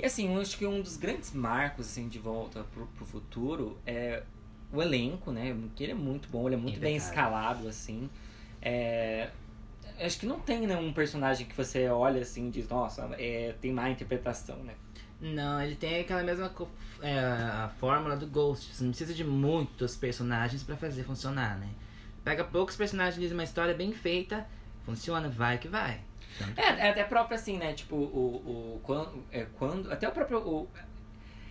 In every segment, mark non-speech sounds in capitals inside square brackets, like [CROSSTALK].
E assim, eu acho que um dos grandes marcos assim, de volta pro, pro futuro é o elenco, né? Que ele é muito bom, ele é muito bem escalado, assim. É, acho que não tem né, um personagem que você olha assim e diz, nossa, é, tem má interpretação, né? Não, ele tem aquela mesma é, a fórmula do Ghost. Você não precisa de muitos personagens para fazer funcionar, né? Pega poucos personagens, diz uma história bem feita, funciona, vai que vai. É, é até próprio assim, né? Tipo, o, o quando, é, quando até o próprio o,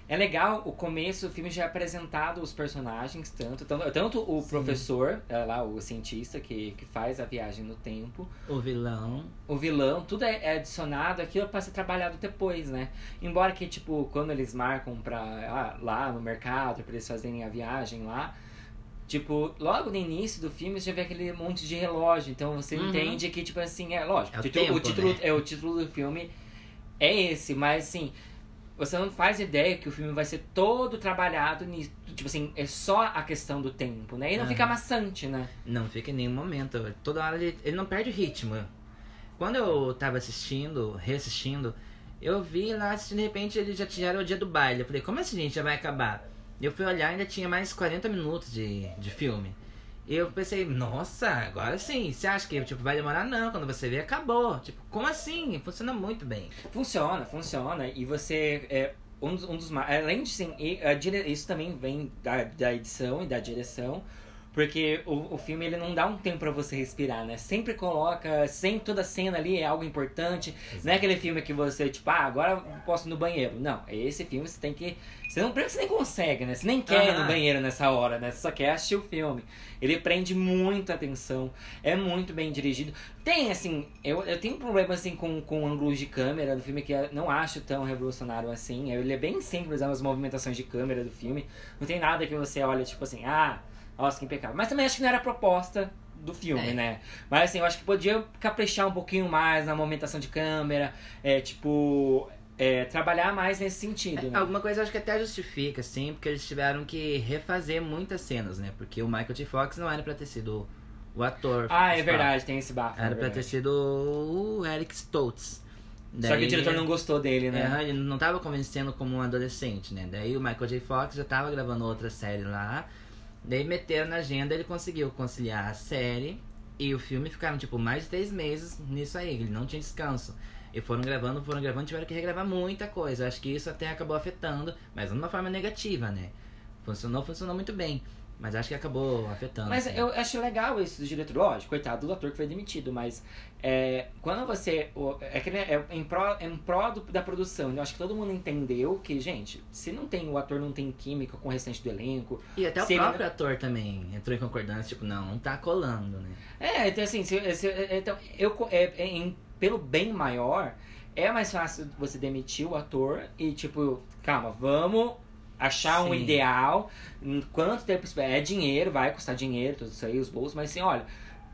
é legal, o começo do filme já é apresentado os personagens, tanto, tanto, tanto o Sim. professor, é, lá, o cientista que, que faz a viagem no tempo. O vilão. O vilão, tudo é, é adicionado aquilo para ser trabalhado depois, né? Embora que, tipo, quando eles marcam pra, ah, lá no mercado, para eles fazerem a viagem lá, Tipo, logo no início do filme você já vê aquele monte de relógio. Então você uhum. entende que, tipo assim, é lógico. É o, título, tempo, o título, né? é, o título do filme é esse, mas assim, você não faz ideia que o filme vai ser todo trabalhado nisso. Tipo assim, é só a questão do tempo, né? E não fica maçante, né? Não fica em nenhum momento. Toda hora ele, ele não perde o ritmo. Quando eu tava assistindo, reassistindo, eu vi lá, de repente ele já tinha o dia do baile. Eu falei, como assim, gente, já vai acabar? Eu fui olhar ainda tinha mais 40 minutos de, de filme. E eu pensei, nossa, agora sim. Você acha que tipo, vai demorar? Não, quando você vê, acabou. Tipo, como assim? Funciona muito bem. Funciona, funciona. E você. É, um dos, um dos Além de sim, isso também vem da, da edição e da direção. Porque o, o filme ele não dá um tempo para você respirar, né? Sempre coloca, sempre toda cena ali é algo importante. Exato. Não é aquele filme que você, tipo, ah, agora posso ir no banheiro. Não, é esse filme você tem que. Você não você nem consegue, né? Você nem quer ir no banheiro nessa hora, né? Você só quer assistir o filme. Ele prende muita atenção, é muito bem dirigido. Tem, assim, eu, eu tenho um problema assim com, com ângulos de câmera do filme que eu não acho tão revolucionário assim. Ele é bem simples as movimentações de câmera do filme. Não tem nada que você olha, tipo assim, ah nossa, que impecável. Mas também acho que não era a proposta do filme, é. né? Mas assim, eu acho que podia caprichar um pouquinho mais na movimentação de câmera, é, tipo, é, trabalhar mais nesse sentido. Né? Alguma coisa eu acho que até justifica, sim, porque eles tiveram que refazer muitas cenas, né? Porque o Michael J. Fox não era pra ter sido o ator. Ah, é verdade, tem esse bafo. Era é pra ter sido o Eric Stoltz. Daí, Só que o diretor não gostou dele, né? É, ele não tava convencendo como um adolescente, né? Daí o Michael J. Fox já tava gravando outra série lá. Daí meteram na agenda, ele conseguiu conciliar a série e o filme ficaram, tipo, mais de três meses nisso aí, ele não tinha descanso. E foram gravando, foram gravando, tiveram que regravar muita coisa. Acho que isso até acabou afetando, mas de uma forma negativa, né? Funcionou, funcionou muito bem. Mas acho que acabou afetando. Mas assim. eu acho legal isso do diretor. Lógico, coitado do ator que foi demitido, mas é, quando você. É, que, é em pró, é em pró do, da produção. Eu acho que todo mundo entendeu que, gente, se não tem o ator não tem química com o restante do elenco. E até o próprio ator também entrou em concordância, tipo, não, não tá colando, né? É, então assim, se, se, então, eu, é, é, em, pelo bem maior, é mais fácil você demitir o ator e, tipo, calma, vamos achar Sim. um ideal. Quanto tempo é dinheiro, vai custar dinheiro, tudo isso aí, os bolsos, mas assim, olha,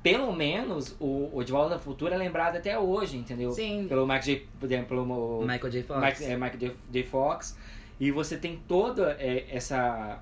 pelo menos o, o De Volta ao Futuro é lembrado até hoje, entendeu? Sim. Pelo Michael J. Pelo, Michael J. Fox. Mike, é, Michael J. J. Fox. E você tem toda é, essa.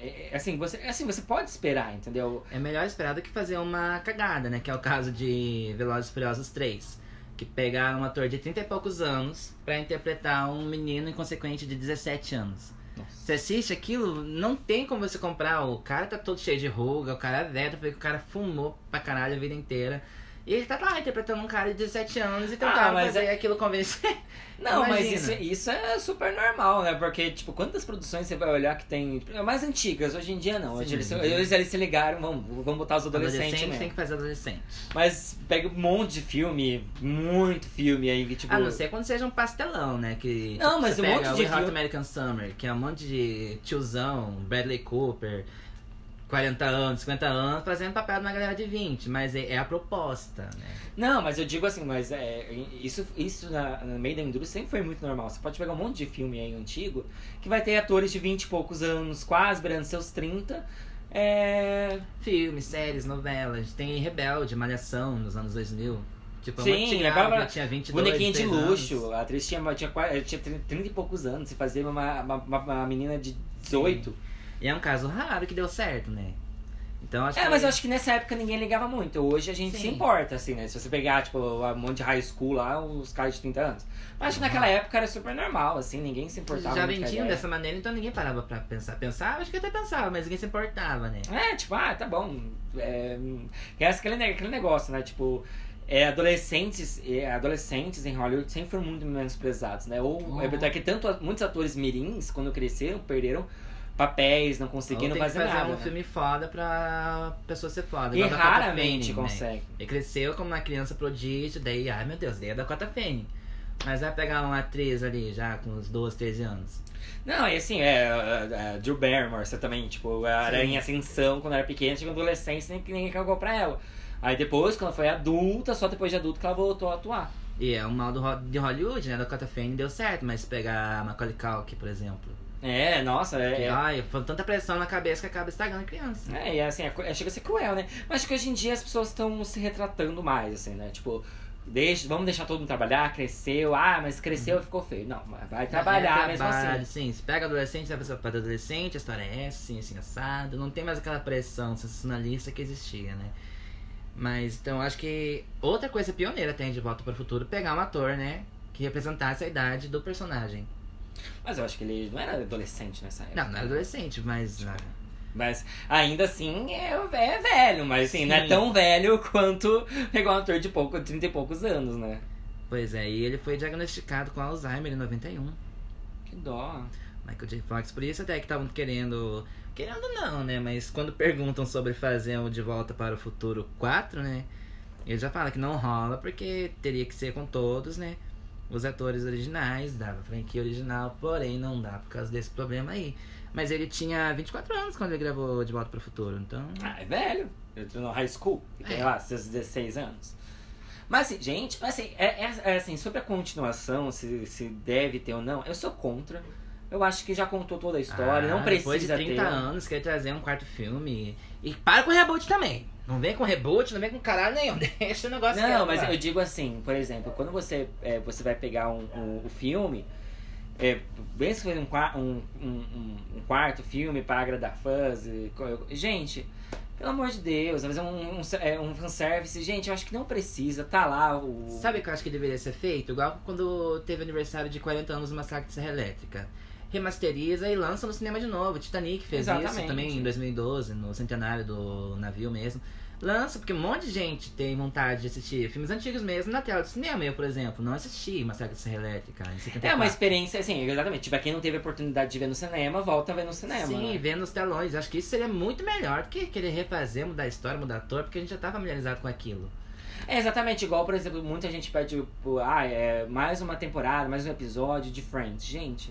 É, é, assim, você, assim, você pode esperar, entendeu? É melhor esperar do que fazer uma cagada, né? Que é o caso de Velozes e Furiosos 3. Que pegaram um ator de 30 e poucos anos para interpretar um menino inconsequente de 17 anos. Você assiste aquilo, não tem como você comprar. O cara tá todo cheio de ruga, o cara é velho, porque o cara fumou pra caralho a vida inteira. E ele tá lá interpretando um cara de 17 anos e tentando ah, fazer é... aquilo convencer. [LAUGHS] Não, mas isso, isso é super normal, né? Porque, tipo, quantas produções você vai olhar que tem. Mais antigas, hoje em dia não. Sim, hoje eles, eles, eles, se ligaram, vamos, vamos botar os adolescentes. Adolescente mesmo. tem que fazer adolescente. Mas pega um monte de filme, muito filme aí que, tipo. A não ser quando seja um pastelão, né? Que, não, tipo, mas um monte de. Hot American Summer, que é um monte de tiozão, Bradley Cooper. 40 anos, 50 anos, fazendo papel de uma galera de 20, mas é, é, a proposta, né? Não, mas eu digo assim, mas é, isso, isso na, no meio da indústria sempre foi muito normal. Você pode pegar um monte de filme aí antigo que vai ter atores de 20 e poucos anos, quase beirando seus 30. É... Filmes, séries, novelas. Tem Rebelde, Malhação, nos anos 2000. Tipo, Sim, lembrava tinha 22, bonequinha de luxo. Anos. A atriz tinha, tinha, tinha 30 e poucos anos. Você fazia uma, uma, uma menina de 18. Sim. E é um caso raro que deu certo, né? Então acho É, que. mas eu acho que nessa época ninguém ligava muito. Hoje a gente se Sim. importa, assim, né? Se você pegar, tipo, um monte de high school lá, os caras de 30 anos. Mas acho que naquela época era super normal, assim, ninguém se importava já vendiam dessa maneira, então ninguém parava pra pensar. Pensava, acho que até pensava, mas ninguém se importava, né? É, tipo, ah, tá bom. É, é aquele, aquele negócio, né? Tipo, é, adolescentes, é, adolescentes em Hollywood sempre foram muito menosprezados, né? Ou Uhum. é, que tanto muitos atores mirins, quando cresceram, perderam papéis, não que fazer fazer nada. um né? filme foda pra pessoa ser foda. E a raramente né? consegue. Ele cresceu como uma criança prodígio, daí, ai meu Deus, daí é da Dakota Fanning. Mas vai pegar uma atriz ali já com uns 12, 13 anos. Não, e assim, é, é, é, Drew Barrymore, você também, tipo, era Sim. em ascensão quando era pequena, chegou adolescência, nem, ninguém cagou pra ela. Aí depois, quando foi adulta, só depois de adulta que ela voltou a atuar. E é o mal do, de Hollywood, né? Dakota Fanning deu certo, mas pegar a Macaulay Culkin, por exemplo. É, nossa, é. Que, é- ai, foi tanta pressão na cabeça que acaba estragando a criança. É, e assim, é, é, chega a ser cruel, né? Mas acho que hoje em dia as pessoas estão se retratando mais, assim, né? Tipo, deixa, vamos deixar todo mundo trabalhar, cresceu, ah, mas cresceu e ficou feio. Não, vai trabalhar É mesmo trabalho, assim. Sim, se pega adolescente, vai para adolescente, a história é essa, assim, assim, assado. Não tem mais aquela pressão sensacionalista que existia, né? Mas, então, acho que outra coisa pioneira tem de Volta para o Futuro, pegar um ator, né? Que representasse a idade do personagem. Mas eu acho que ele não era adolescente nessa época. Não, não era adolescente, mas... ah, Mas ainda assim é, é velho, mas assim, não é Sim. tão velho [LAUGHS] quanto pegar um ator de pouco, 30 e poucos anos, né? Pois é, e ele foi diagnosticado com Alzheimer em 91. Que dó. Michael J. Fox, por isso até que estavam querendo. Querendo não, né? Mas quando perguntam sobre fazer o De Volta para o Futuro 4, né? Ele já fala que não rola porque teria que ser com todos, né? Os atores originais da franquia original, porém não dá por causa desse problema aí. Mas ele tinha 24 anos quando ele gravou De Volta para o Futuro, então. Ah, é velho. Eu tô no high school, e tem É. lá seus 16 anos. Mas assim, gente, mas, assim, é, é- é assim, sobre a continuação, se, se deve ter ou não, eu sou contra. Eu acho que já contou toda a história, Ah, não precisa Depois de 30 ter. anos, quer trazer um quarto filme. E para com o reboot também. Não vem com reboot, não vem com caralho nenhum. [LAUGHS] Deixa o negócio Não, quieto mas eu digo assim, por exemplo, quando você, é, você vai pegar um, um, um filme, é, bem se for um, um, um, um- quarto filme para agradar fãs, e gente, pelo amor de Deus, fazer um, um, é, um fanservice, gente, eu acho que não precisa, tá lá o... Sabe o que eu acho que deveria ser feito? Igual quando teve aniversário de 40 anos do Massacre de Serra Elétrica. Remasteriza e lança no cinema de novo. Titanic fez isso Exatamente. também em 2012, no centenário do navio mesmo. Lança, porque um monte de gente tem vontade de assistir filmes antigos mesmo na tela do cinema. Eu, por exemplo, não assisti Massacre de Serra Elétrica em 74. É uma experiência, assim, exatamente, tipo, quem não teve a oportunidade de ver no cinema, volta a ver no cinema. Sim, né? vendo os telões. Acho que isso seria muito melhor do que querer refazer, mudar a história, mudar ator, porque a gente já tá familiarizado com aquilo. É exatamente igual, por exemplo, muita gente pede, ah, é mais uma temporada, mais um episódio de Friends. Gente,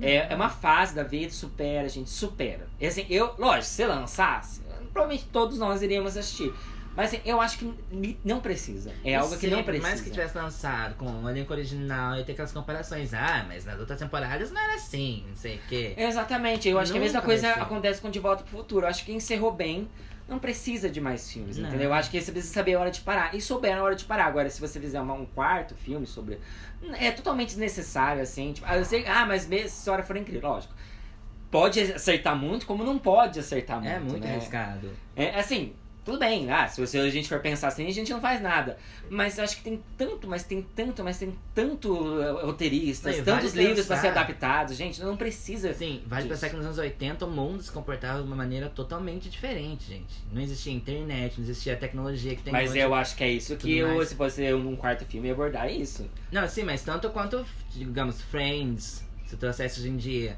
é, é uma fase da vida, supera, gente, supera. E assim, eu, lógico, se lançasse, provavelmente todos nós iríamos assistir. Mas assim, eu acho que não precisa. É algo que não precisa. mais que tivesse lançado com o elenco original e ter aquelas comparações. Ah, mas nas outras temporadas não era assim, não sei o quê. Exatamente, eu acho que a mesma Nunca coisa ser. acontece com De Volta pro Futuro. Eu acho que encerrou bem, não precisa de mais filmes, Não. entendeu? Eu acho que você precisa saber a hora de parar. E souber a hora de parar. Agora, se você fizer uma- um quarto filme sobre. É totalmente desnecessário, assim. Tipo, ah, eu sei, ah, mas mesmo se a história for incrível, lógico. Pode acertar muito, como não pode acertar muito. é muito né? arriscado. É assim, tudo bem, ah, se você- a gente for pensar assim, a gente não faz nada. Mas eu acho que tem tanto, mas tem tanto, mas tem tanto uh, roteiristas, Não, tantos vale livros pra ser adaptados. Gente, não precisa. Assim, vale disso. pensar que nos anos 80 o mundo se comportava de uma maneira totalmente diferente, gente. Não existia internet, não existia a tecnologia que tem Mas hoje. eu acho que é isso que eu, se fosse um quarto filme, abordar isso. Não, sim, mas tanto quanto, digamos, Friends, se trouxesse hoje em dia,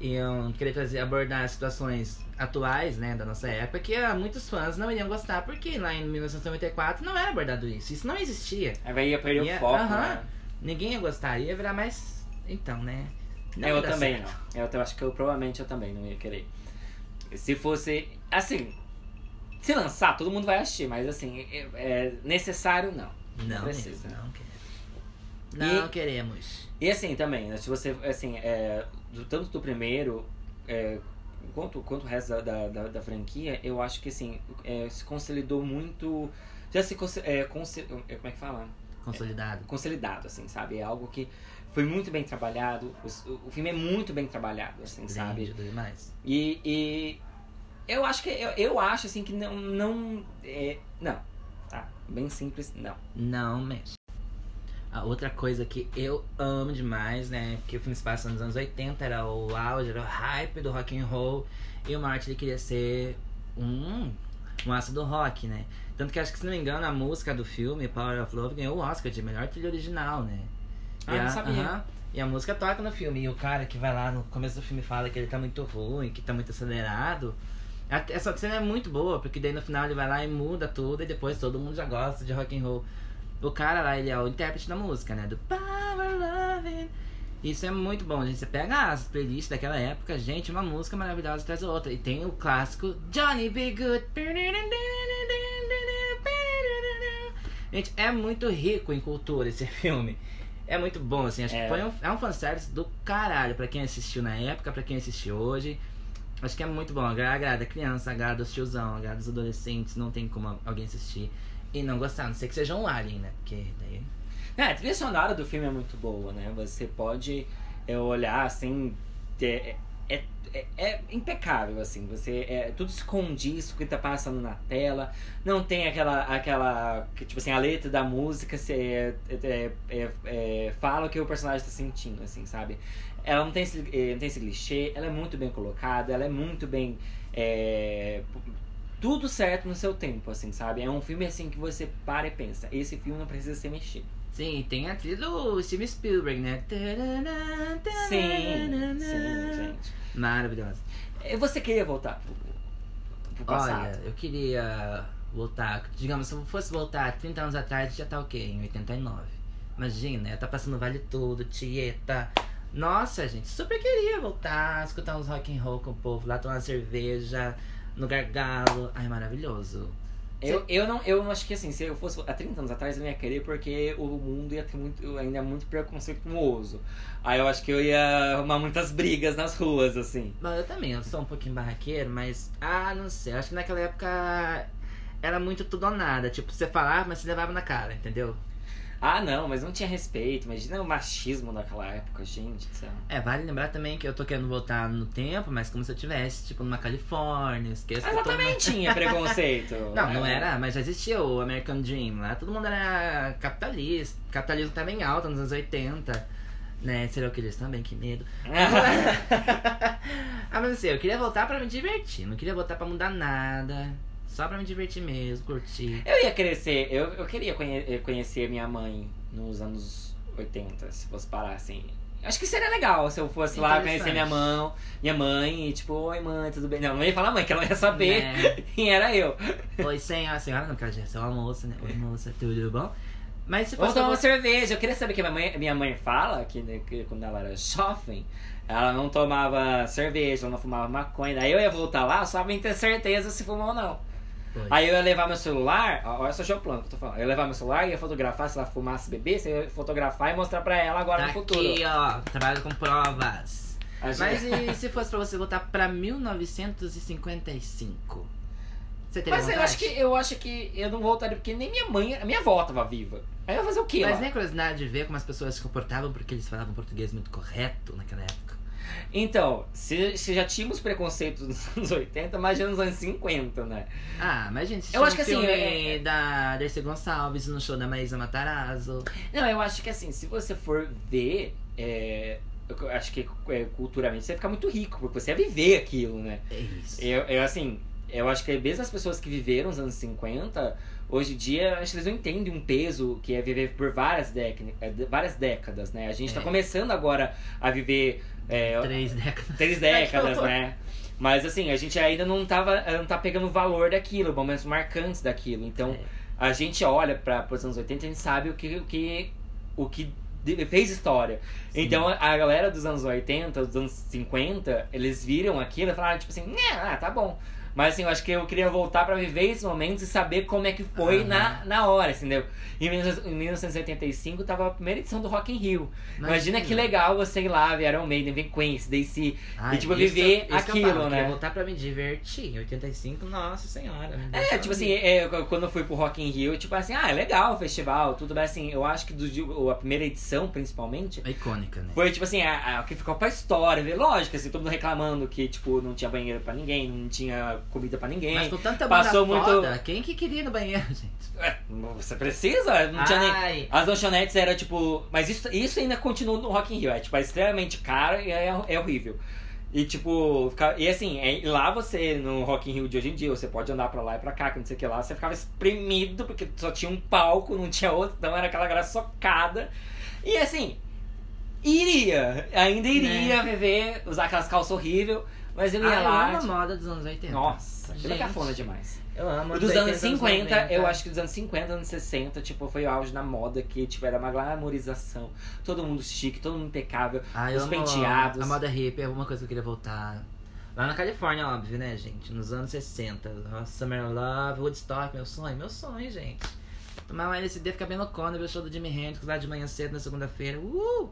iam querer trazer, abordar situações atuais, né, da nossa época, que ah, muitos fãs não iriam gostar, porque lá em 1994 não era abordado isso. Isso não existia. Aí ia perder Ia- o foco, aham. né? Ninguém ia gostar, ia virar mais. Então, né? Não eu ia dar também certo. não. Eu, eu acho que eu provavelmente eu também não ia querer. Se fosse. Assim. Se lançar, todo mundo vai assistir, mas assim, é, é necessário não. Não, precisa. Não queremos. Não E- queremos. E assim também, né, se você, assim, é, do, tanto do primeiro é, quanto, quanto o resto da, da, da, da franquia, eu acho que assim, é, se consolidou muito. Já se é, consi- é, como é que fala? Consolidado. Consolidado, assim, sabe? É algo que foi muito bem trabalhado. O, o filme é muito bem trabalhado, assim, sabe? Grande, demais. E, e Eu acho que. Eu, eu acho assim que não. Não. É, não. Tá. Bem simples, não. Não mesmo. A outra coisa que eu amo demais, né? Porque o filme se passa nos anos 80, era o auge, era o hype do rock and roll. E o Martin ele queria ser um, um aço do rock, né? Tanto que acho que, se não me engano, a música do filme, Power of Love, ganhou o Oscar de melhor trilha original, né? Ah, e não a, sabia. aham, e a música toca no filme. E o cara que vai lá no começo do filme fala que ele tá muito ruim, que tá muito acelerado. Essa cena é muito boa, porque daí no final ele vai lá e muda tudo e depois todo mundo já gosta de rock and roll. O cara lá, ele é o intérprete da música, né? Do Power Loving. Isso é muito bom, gente. Você pega as playlists daquela época, gente, uma música maravilhosa atrás da outra. E tem o clássico Johnny Be Good. Gente, é muito rico em cultura esse [LAUGHS] filme. É muito bom, assim. Acho É. que foi um, é um fanservice do caralho pra quem assistiu na época, pra quem assistiu hoje. Acho que é muito bom. Agra- Agrada a criança, agrada os tiozão, agrada os adolescentes. Não tem como alguém assistir e não gostar. A não ser que seja um alien, né? Porque daí. É, a trilha sonora do filme é muito boa, né? Você pode é, olhar assim. É, é, é, é impecável, assim. Você, é, tudo condiz com o que tá passando na tela. Não tem aquela. aquela que, tipo assim, a letra da música se, é, é, é, é, fala o que o personagem tá sentindo, assim, sabe? Ela não tem, esse, eh, não tem esse clichê, ela é muito bem colocada, ela é muito bem. Tudo certo no seu tempo, assim, sabe? É um filme assim que você para e pensa, esse filme não precisa ser mexido. Sim, tem a trilha do Steven Spielberg, né? Sim, sim, gente. Maravilhosa. E Você queria voltar pro, pro passado? Olha, eu queria voltar. Digamos, se eu fosse voltar 30 anos atrás, já tá o quê? Em 89. Imagina, eu tá passando Vale Tudo, Tieta. Nossa, gente, super queria voltar, escutar uns rock and roll com o povo lá, tomar cerveja no gargalo. Ai, maravilhoso. Eu, eu, não, eu acho que assim, se eu fosse há 30 anos atrás, eu não ia querer porque o mundo ia ter muito, ainda muito preconceituoso. Aí eu acho que eu ia arrumar muitas brigas nas ruas, assim. Bom, eu também, eu sou um pouquinho barraqueiro, mas. Ah, não sei. Acho que naquela época era muito tudo ou nada. Tipo, você falava, mas você levava na cara, entendeu? Ah, não, mas não tinha respeito. Imagina o machismo daquela época, gente céu. É, vale lembrar também que eu tô querendo voltar no tempo, mas como se eu tivesse, tipo, numa Califórnia, esqueça Mas que eu tô também numa- tinha preconceito. [LAUGHS] Não, não É. era, mas já existia o American Dream lá. Todo mundo era capitalista. Capitalismo tava em alta nos anos 80. Né, serial killers também, que medo. [LAUGHS] [LAUGHS] ah, mas assim, eu queria voltar pra me divertir. Não queria voltar pra mudar nada. Só pra me divertir mesmo, curtir. Eu ia crescer, eu, eu queria conhe- eh, conhecer minha mãe nos anos 80, se fosse parar assim. Acho que seria legal se eu fosse lá conhecer minha mãe, minha mãe e tipo, oi mãe, tudo bem? Não, não ia falar mãe, que ela não ia saber Né? [LAUGHS] quem era eu. Oi, senhora, senhora não, porque ela já é sua moça, né? Oi, moça, tudo bom? Mas se fosse tomar uma cerveja. Eu queria saber que minha mãe, minha mãe fala que, né, que quando ela era jovem, ela não tomava cerveja, ela não fumava maconha. Daí eu ia voltar lá só pra ter certeza se fumou ou não. Oi. Aí eu ia levar meu celular, olha só o plano que eu tô falando. Eu ia levar meu celular, ia fotografar se ela fumasse bebê, eu ia fotografar e mostrar pra ela agora Tá no futuro. aqui, ó, trabalho com provas. Gente- Mas e se fosse pra você voltar pra 1955? Você teria Mas eu vontade? acho, que, eu acho que eu não voltaria, porque nem minha mãe, a minha avó tava viva. Aí eu ia fazer o quê Mas lá? nem curiosidade de ver como as pessoas se comportavam porque eles falavam português muito correto naquela época. Então, se, se já tínhamos preconceitos [LAUGHS] nos anos 80, imagina nos anos 50, né? Ah, mas gente, Eu acho que assim, é- é- da Dercy Gonçalves no show da Maísa Matarazzo. Não, eu acho que assim, se você for ver, é, eu acho que é, culturalmente você vai ficar muito rico, porque você ia viver aquilo, né? É isso. Eu, eu assim, eu acho que mesmo as pessoas que viveram os anos 50, hoje em dia, acho que eles não entendem um peso que é viver por várias, é, várias décadas, né? A gente tá É. começando agora a viver é, Três décadas. três [LAUGHS] décadas, né? Mas assim, a gente ainda não tava, não tá pegando o valor daquilo, momentos marcantes daquilo. Então, É. a gente olha para os anos 80 e a gente sabe o que, o que, o que fez história. Sim. Então a galera dos anos 80, dos anos 50, eles viram aquilo e falaram, tipo assim, né, ah, tá bom. Mas assim, eu acho que eu queria voltar pra viver esses momentos e saber como é que foi Aham. na, na hora, entendeu? Em 19- em 1985 tava a primeira edição do Rock in Rio. Imagina, que legal você ir lá, ver Iron Maiden, ver Queen, Daisy. Ai, e, tipo, isso- viver isso que eu aquilo, falo, eu né? queria voltar pra me divertir. Em 85, nossa senhora. É, deixava tipo assim, é, quando eu fui pro Rock in Rio, tipo assim, ah, é legal o festival, tudo bem, assim, eu acho que do, a primeira edição, principalmente, É icônica, né? foi, tipo assim, a, a, que ficou pra história, lógico, assim, todo mundo reclamando que, tipo, não tinha banheiro pra ninguém, não tinha comida pra ninguém. Mas com tanta Passou muito- foda, quem que queria ir no banheiro, [LAUGHS] gente? É, você precisa? Não tinha nem... As lanchonetes era tipo. Mas isso, isso ainda continua no Rock in Rio. É tipo, é extremamente caro e é, é horrível. E tipo, fica- e assim, é, lá você, no Rock in Rio de hoje em dia, você pode andar pra lá e pra cá, que não sei o que lá, você ficava espremido, porque só tinha um palco, não tinha outro, então era aquela graça socada. E assim, iria, ainda iria viver, usar aquelas calças horríveis, mas eu ia ah, eu lá. amo a tipo, moda dos anos 80. nossa, aquilo é cafona demais. Eu amo. O dos anos 80, 50, 90. eu acho que dos anos 50, anos 60, tipo, foi o auge da moda, que tipo, era uma glamorização. Todo mundo chique, todo mundo impecável. Ah, eu os penteados. A moda hippie é uma coisa que eu queria voltar. Lá na Califórnia, óbvio, né, gente? Nos anos 60. Summer Love, Woodstock, meu sonho. Meu sonho, gente. Tomar um LSD, ficar bem loucona, ver o show do Jimi Hendrix lá de manhã cedo na segunda-feira. Uh!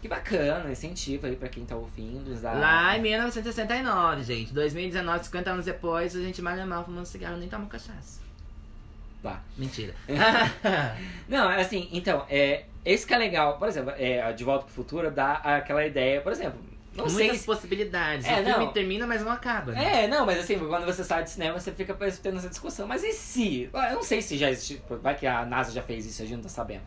Que bacana, incentivo aí pra quem tá ouvindo. Usar... Lá em 1969, gente. 2019, 50 anos depois, a gente mal e mal fumando cigarro, nem toma cachaça. Lá. Mentira. [LAUGHS] Não, é assim, então, é, esse que é legal. Por exemplo, é, De Volta pro Futuro dá aquela ideia, por exemplo, não sei Muitas se... possibilidades. É, o filme não. termina, mas não acaba. né? É, não, mas assim, quando você sai de cinema, você fica tendo essa discussão. Mas e se? Eu não sei se já existe. Vai que a NASA já fez isso, a gente não tá sabendo.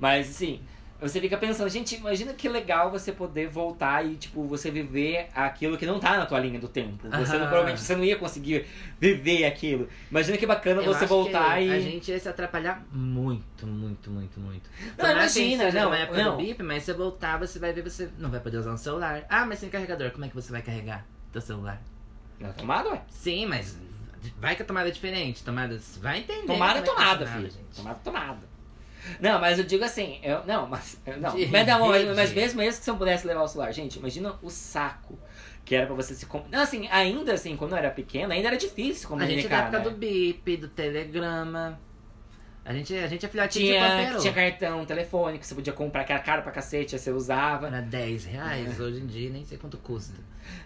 Mas assim, você fica pensando, gente, imagina que legal você poder voltar e, tipo, você viver aquilo que não tá na tua linha do tempo. Você não, provavelmente você não ia conseguir viver aquilo. Imagina que bacana Eu você voltar e. A gente ia se atrapalhar muito, muito, muito, muito. Não, que imagina, não, uma época não. do bip, mas você voltar, você vai ver, você não vai poder usar um celular. Ah, mas sem carregador, como é que você vai carregar teu celular? Na tomada, ué? Sim, mas vai que a tomada é diferente. Tomada, vai entender. Tomada é tomada, filho. Tomada é tomada. Não, mas eu digo assim, eu, não, mas. Não, De mas, não, mas, mas mesmo mesmo que você não pudesse levar o celular, gente, imagina o saco que era pra você se. Não, assim, ainda assim, quando eu era pequena, ainda era difícil se A gente é da comunicar. época né? do bip, do telegrama. A gente, a gente é filhotinho de Tinha, pampeiro. tinha cartão telefônico, você podia comprar, que era caro pra cacete, você usava. Era 10 reais, É. hoje em dia nem sei quanto custa.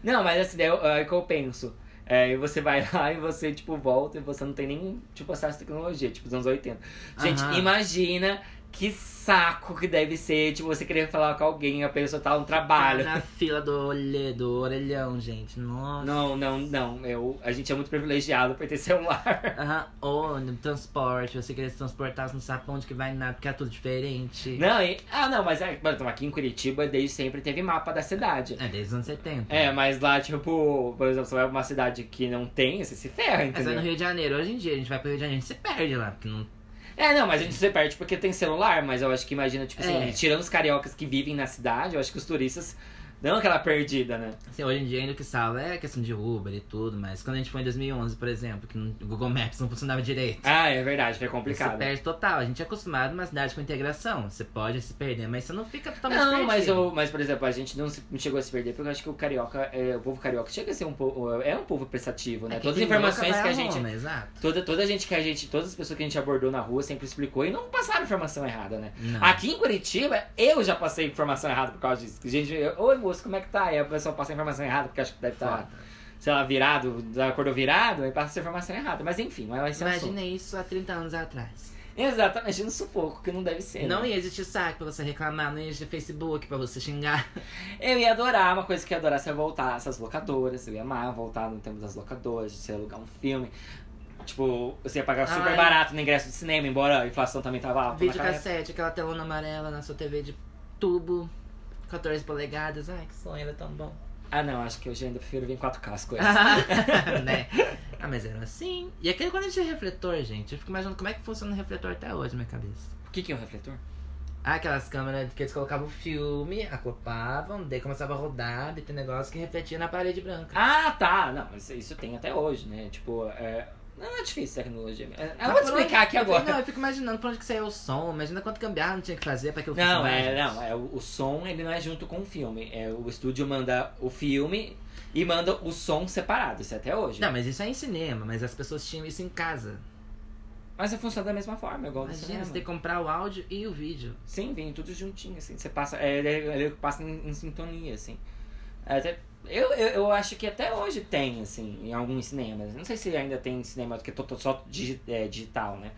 Não, mas assim, daí eu- é que eu penso. É, e você vai [LAUGHS] lá e você, tipo, volta e você não tem nem, tipo, acesso à tecnologia, tipo, dos anos 80. Gente, Aham. imagina que saco que deve ser, tipo, você querer falar com alguém, a pessoa tá no trabalho. Na fila do, olhe, do orelhão, gente. Nossa. Não, não, não. Eu, a gente é muito privilegiado por ter celular. Aham, ou no transporte, você querer se transportar, você não sabe pra onde que vai nada, porque é tudo diferente. Não, e, ah, não, mas é, exemplo, aqui em Curitiba desde sempre teve mapa da cidade. É, desde os anos 70. É, mas lá, tipo, por exemplo, você vai pra uma cidade que não tem, você se ferra, Mas vai entendeu? no Rio de Janeiro, hoje em dia a gente vai pro Rio de Janeiro, a gente se perde lá, porque não. É, não, mas a gente se perde porque tem celular, mas eu acho que imagina, tipo assim, É. tirando os cariocas que vivem na cidade, eu acho que os turistas dão aquela perdida, né? Assim, hoje em dia ainda o que salva é questão de Uber e tudo, mas quando a gente foi em 2011, por exemplo, que o Google Maps não funcionava direito. Ah, é verdade, foi Você complicado. perde total. A gente é acostumado numa cidade com integração. Você pode se perder, mas você não fica totalmente Não, perdido. mas, eu, mas, por exemplo, a gente não, se- não chegou a se perder, porque eu acho que o carioca, é, o povo carioca chega a ser um povo, é um povo prestativo, né? É Todas as informações que a gente, Roma, Exato. toda, toda a gente que a gente, todas as pessoas que a gente abordou na rua sempre explicou e não passaram informação errada, né? Não. Aqui em Curitiba, eu já passei informação errada por causa disso. Gente, eu, moço, como é que tá? E a pessoa passa a informação errada, porque acha que deve estar, Foda. sei lá, virado, acordou virado, e passa a informação errada. Mas enfim, vai ser Imagina isso há 30 anos atrás. Exatamente, no sufoco, que não deve ser. Não né? ia existir saque pra você reclamar, não ia existir Facebook pra você xingar. [LAUGHS] Eu ia adorar, uma coisa que eu ia adorar se eu voltar essas locadoras. Eu ia amar voltar no tempo das locadoras, de você alugar um filme. Tipo, você ia pagar super Ai. barato no ingresso de cinema, embora a inflação também tava alta. Vídeo naquela cassete, aquela telona amarela na sua TV de tubo, 14 polegadas. Ai, que sonho, era tão bom. Ah, não, acho que hoje ainda prefiro vir em 4K as coisas. [LAUGHS] né? [LAUGHS] Ah, mas era assim. E aquele quando a gente tinha refletor, gente, eu fico imaginando como é que funciona o refletor até hoje na minha cabeça. o que, que é um refletor? Ah, aquelas câmeras que eles colocavam o filme, acoplavam, daí começava a rodar, daí tem negócio que refletia na parede branca. Ah, tá. Não, mas isso tem até hoje, né? Tipo, é... Não é difícil tecnologia. É, Eu Mas vou te explicar aqui agora. Não, eu fico imaginando por onde que saiu o som. Imagina quanto gambiarra não tinha que fazer pra aquilo Não, funcionar, é, gente. não, é o, o som ele não é junto com o filme. É, o estúdio manda o filme e manda o som separado. Isso é até hoje. Não, mas isso é em cinema, mas as pessoas tinham isso em casa. Mas funciona da mesma forma, igual Imagina, cinema. você tem que comprar o áudio e o vídeo. Sim, vem tudo juntinho, assim. Você passa. É, ele, ele passa em, em sintonia, assim. É, Até, eu, eu, eu acho que até hoje tem, assim, em alguns cinemas. Não sei se ainda tem cinema que é to- só digi- é, digital, né?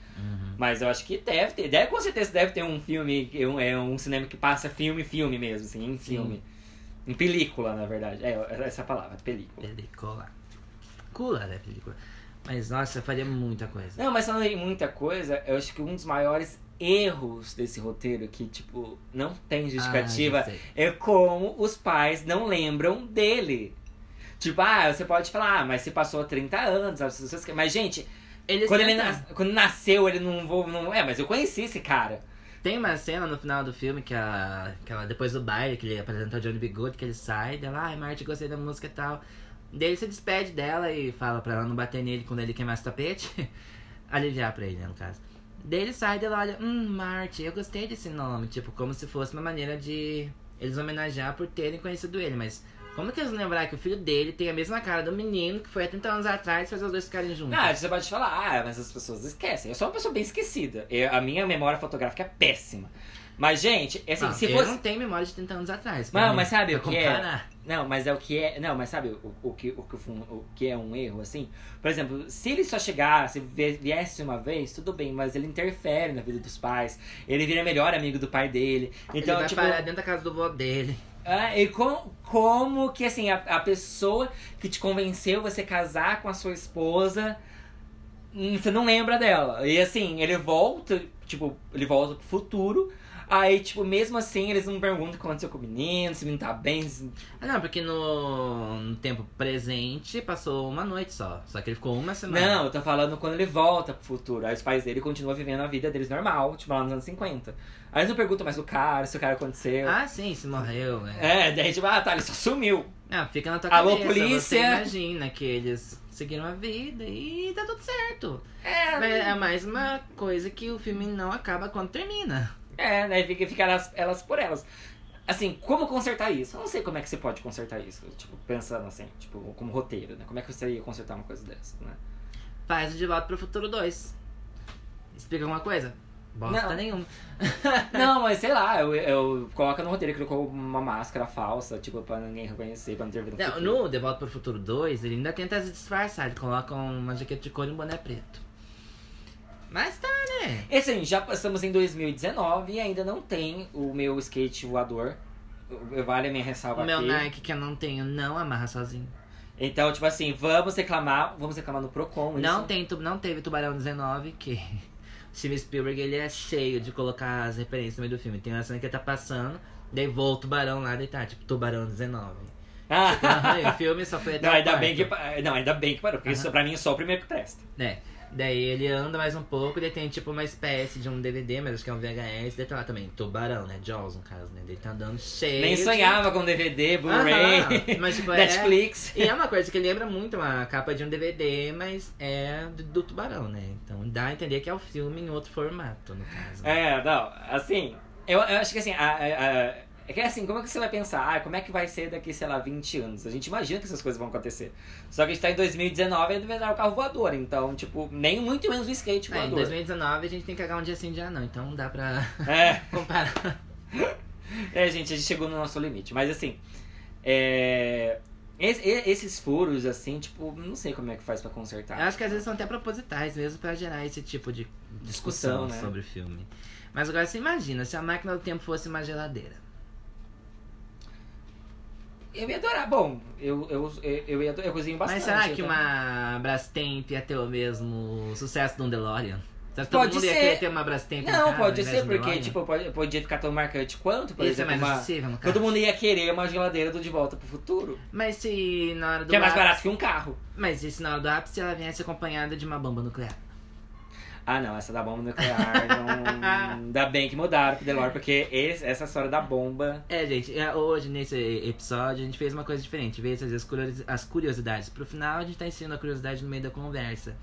Mas eu acho que deve ter. Deve, com certeza deve ter um filme, que- um, é um cinema que passa filme, filme mesmo, assim, em filme. Em película, na verdade. É, essa é a palavra, película. Película. ridícula da película. Mas, nossa, faria muita coisa. Não, mas falando em muita coisa, eu acho que um dos maiores erros desse roteiro que, tipo, não tem justificativa Ah, já sei. é como os pais não lembram dele. Tipo, ah, você pode falar, ah, mas se passou 30 anos, mas gente, Eles quando ele nas- quando nasceu, ele não vou, não, é, mas eu conheci esse cara. Tem uma cena no final do filme que ela, que ela depois do baile, que ele apresenta o Johnny B. Good, que ele sai dela, ai, Marty, gostei da música e tal. Daí ele se despede dela e fala pra ela não bater nele quando ele queimar esse tapete. [LAUGHS] Aliviar pra ele, né, no caso. Daí ele sai dela olha, hum, Marty, eu gostei desse nome. Tipo, como se fosse uma maneira de eles homenagear por terem conhecido ele. Mas como que eles vão lembrar que o filho dele tem a mesma cara do menino que foi há 30 anos atrás e faz os dois ficarem juntos? Ah, você pode falar, ah, mas as pessoas esquecem. Eu sou uma pessoa bem esquecida. Eu- a minha memória fotográfica é péssima. Mas, gente, assim, Não, se eu fosse. não tenho memória de 30 anos atrás. Mim, mas sabe o que é? Não, mas é o que é. Não, mas sabe o, o, que, o, o que é um erro, assim? Por exemplo, se ele só chegasse, vie- viesse uma vez, tudo bem, mas ele interfere na vida dos pais. Ele vira melhor amigo do pai dele. Então, ele vai tipo. parar dentro da casa do vô dele. Ah, e com, como que, assim, a, a pessoa que te convenceu você casar com a sua esposa, hum, você não lembra dela. E assim, ele volta, tipo, ele volta pro futuro. Aí, tipo, mesmo assim, eles não perguntam o que aconteceu com o menino, se o menino tá bem. se- Ah, não, porque no, no tempo presente passou uma noite só. Só que ele ficou uma semana. Não, eu tô falando quando ele volta pro futuro. Aí os pais dele continuam vivendo a vida deles normal, tipo, lá nos anos 50. Aí eles não perguntam mais o cara, se o cara aconteceu. Ah, sim, se morreu, né? É, daí tipo, ah, tá, ele só sumiu. Não, fica na tua Alô, cabeça. polícia? Você imagina que eles seguiram a vida e tá tudo certo. É, Mas é mais uma coisa que o filme não acaba quando termina. É, né? Fica, fica elas, elas por elas. Assim, como consertar isso? Eu não sei como é que você pode consertar isso. Tipo, pensando assim, tipo, como roteiro, né? Como é que você ia consertar uma coisa dessa, né? Faz o De Volta pro Futuro 2. Explica alguma coisa? Bosta Não. nenhuma. [LAUGHS] [LAUGHS] Não, mas sei lá, eu, eu coloca no roteiro que colocou uma máscara falsa, tipo, pra ninguém reconhecer, pra não ter vida no Não, no De Volta pro Futuro 2, ele ainda tenta se disfarçar. Ele coloca uma jaqueta de couro e um boné preto. Mas tá, né? E assim, já passamos em 2019 e ainda não tem o meu skate voador. Vale a minha ressalva O meu aqui. Nike que eu não tenho não amarra sozinho. Então, tipo assim, vamos reclamar, vamos reclamar no Procon. Não, isso. tem, não teve Tubarão 19, que o [LAUGHS] Steven Spielberg ele é cheio de colocar as referências no meio do filme. Tem uma cena que ele tá passando, daí volta o Tubarão lá, daí tá, tipo, Tubarão 19. Ah. Aham, e o filme só foi [LAUGHS] até Não, ainda quarto. bem que, não, ainda bem que parou, porque Aham. isso pra mim é só o primeiro que presta. É. Daí ele anda mais um pouco, daí tem tipo uma espécie de um DVD, mas acho que é um VHS, daí tá lá também, Tubarão, né? Jaws, no caso, né? Daí tá andando cheio. Nem de- sonhava com DVD, Blu-ray, tipo, [LAUGHS] é- Netflix. E é uma coisa que lembra muito uma capa de um DVD, mas é do, do Tubarão, né? Então dá a entender que é o filme em outro formato, no caso. É, não, assim, eu, eu acho que assim, a, a- a- é que assim, como é que você vai pensar, ah, como é que vai ser daqui, sei lá, 20 anos? A gente imagina que essas coisas vão acontecer. Só que a gente tá em 2019 e vai dar o carro voador, então, tipo, nem muito menos o skate É, em voador. 2019 a gente tem que cagar um dia sim, um dia não, então não dá pra [LAUGHS] É, [LAUGHS] comparar. [LAUGHS] é, gente, a gente chegou no nosso limite. Mas assim, é, es- esses furos, assim, tipo, não sei como é que faz pra Eu consertar. acho que às vezes são até propositais mesmo pra gerar esse tipo de discussão, Discussão, né? sobre o filme. Mas agora você imagina, se a máquina do tempo fosse uma geladeira. Eu ia adorar. Bom, eu, eu, eu, eu, ia, eu cozinho bastante. Mas será que uma Brastemp ia ter o mesmo sucesso de um DeLorean? Será que Pode todo mundo ia ser. querer ter uma Brastemp em Não, casa, pode ser, um porque, tipo, pode, podia ficar tão marcante quanto, por Isso é exemplo, mais uma... acessível, no caso. Todo mundo ia querer uma geladeira do De Volta pro Futuro. Mas se na hora do Que é mais barato que um carro. Mas e se na hora do ápice ela viesse acompanhada de uma bomba nuclear? Ah, não, essa da bomba nuclear, não... [LAUGHS] Ainda bem que mudaram pro DeLorean, porque esse- essa história da bomba... É, gente, é, hoje nesse episódio a gente fez uma coisa diferente. Veio trazer as curiosi- as curiosidades. Pro final a gente tá ensinando a curiosidade no meio da conversa.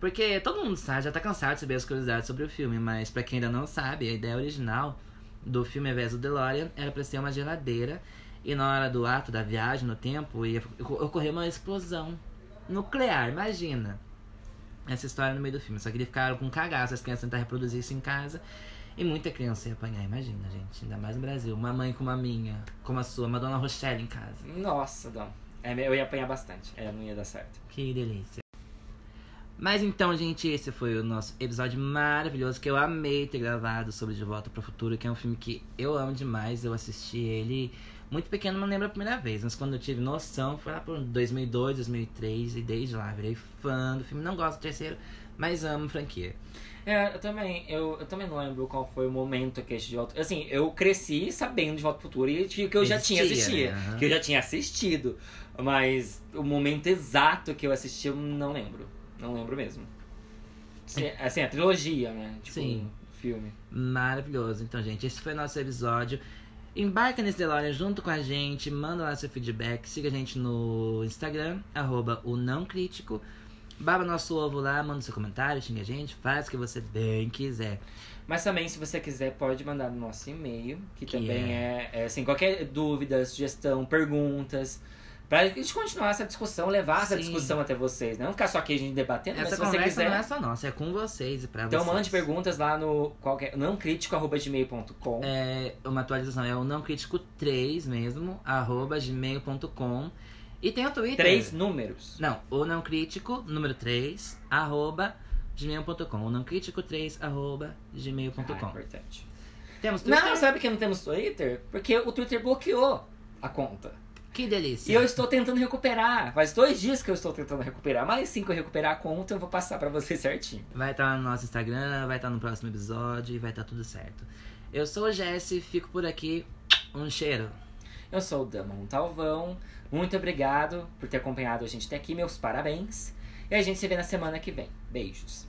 Porque todo mundo sabe, já tá cansado de saber as curiosidades sobre o filme, mas pra quem ainda não sabe, a ideia original do filme, invés do DeLorean, era pra ser uma geladeira. E na hora do ato da viagem no tempo, ia ocorrer uma explosão nuclear, imagina. Essa história no meio do filme. Só que eles ficaram com cagaço, as crianças tentaram reproduzir isso em casa. E muita criança ia apanhar, imagina, gente. Ainda mais no Brasil. Uma mãe como a minha, como a sua, uma dona Rochelle em casa. Nossa, não. É, eu ia apanhar bastante. É, não ia dar certo. Que delícia. Mas então, gente, esse foi o nosso episódio maravilhoso que eu amei ter gravado sobre De Volta para o Futuro, que é um filme que eu amo demais. Eu assisti ele muito pequeno, não lembro a primeira vez, mas quando eu tive noção foi lá por 2002, 2003 e desde lá virei fã do filme. Não gosto do terceiro, mas amo a franquia. É, eu também, eu, eu também não lembro qual foi o momento que assisti de volta. Assim, eu cresci sabendo de Volta pro Futuro e que eu já tinha assistido. né? Que eu já tinha assistido. Mas o momento exato que eu assisti, eu não lembro. Não lembro mesmo. Assim, assim, a trilogia, né? Tipo, Sim. o filme. Maravilhoso. Então, gente, esse foi nosso episódio. Embarca nesse DeLorean junto com a gente, manda lá seu feedback, siga a gente no Instagram, arroba o não crítico. Baba nosso ovo lá, manda seu comentário, xinga a gente, faz o que você bem quiser. Mas também, se você quiser, pode mandar no nosso e-mail, que, Que também é... é, assim, qualquer dúvida, sugestão, perguntas. Pra gente continuar essa discussão, levar essa Sim. discussão até vocês, né? Não ficar só aqui a gente debatendo, Essa mas se você quiser. não é só nossa, é com vocês e pra Então vocês. mande perguntas lá no qualquer, nãocrítico.gmail.com. É, uma atualização é o não crítico 3 mesmo, arroba gmail.com. E tem o Twitter. Três números. Não, o não crítico, número 3, arroba gmail.com. O não crítico 3, arroba Ah, gmail.com. importante. Temos Twitter? Não, sabe que não temos Twitter? Porque o Twitter bloqueou a conta. Que delícia. E eu estou tentando recuperar. Faz dois dias que eu estou tentando recuperar. Mas assim que eu recuperar a conta, eu vou passar pra vocês [LAUGHS] certinho. Vai estar no nosso Instagram, vai estar no próximo episódio e vai estar tudo certo. Eu sou o Jesse, fico por aqui. Um cheiro. Eu sou o Damon Talvão. Muito obrigado por ter acompanhado a gente até aqui. Meus parabéns. E a gente se vê na semana que vem. Beijos.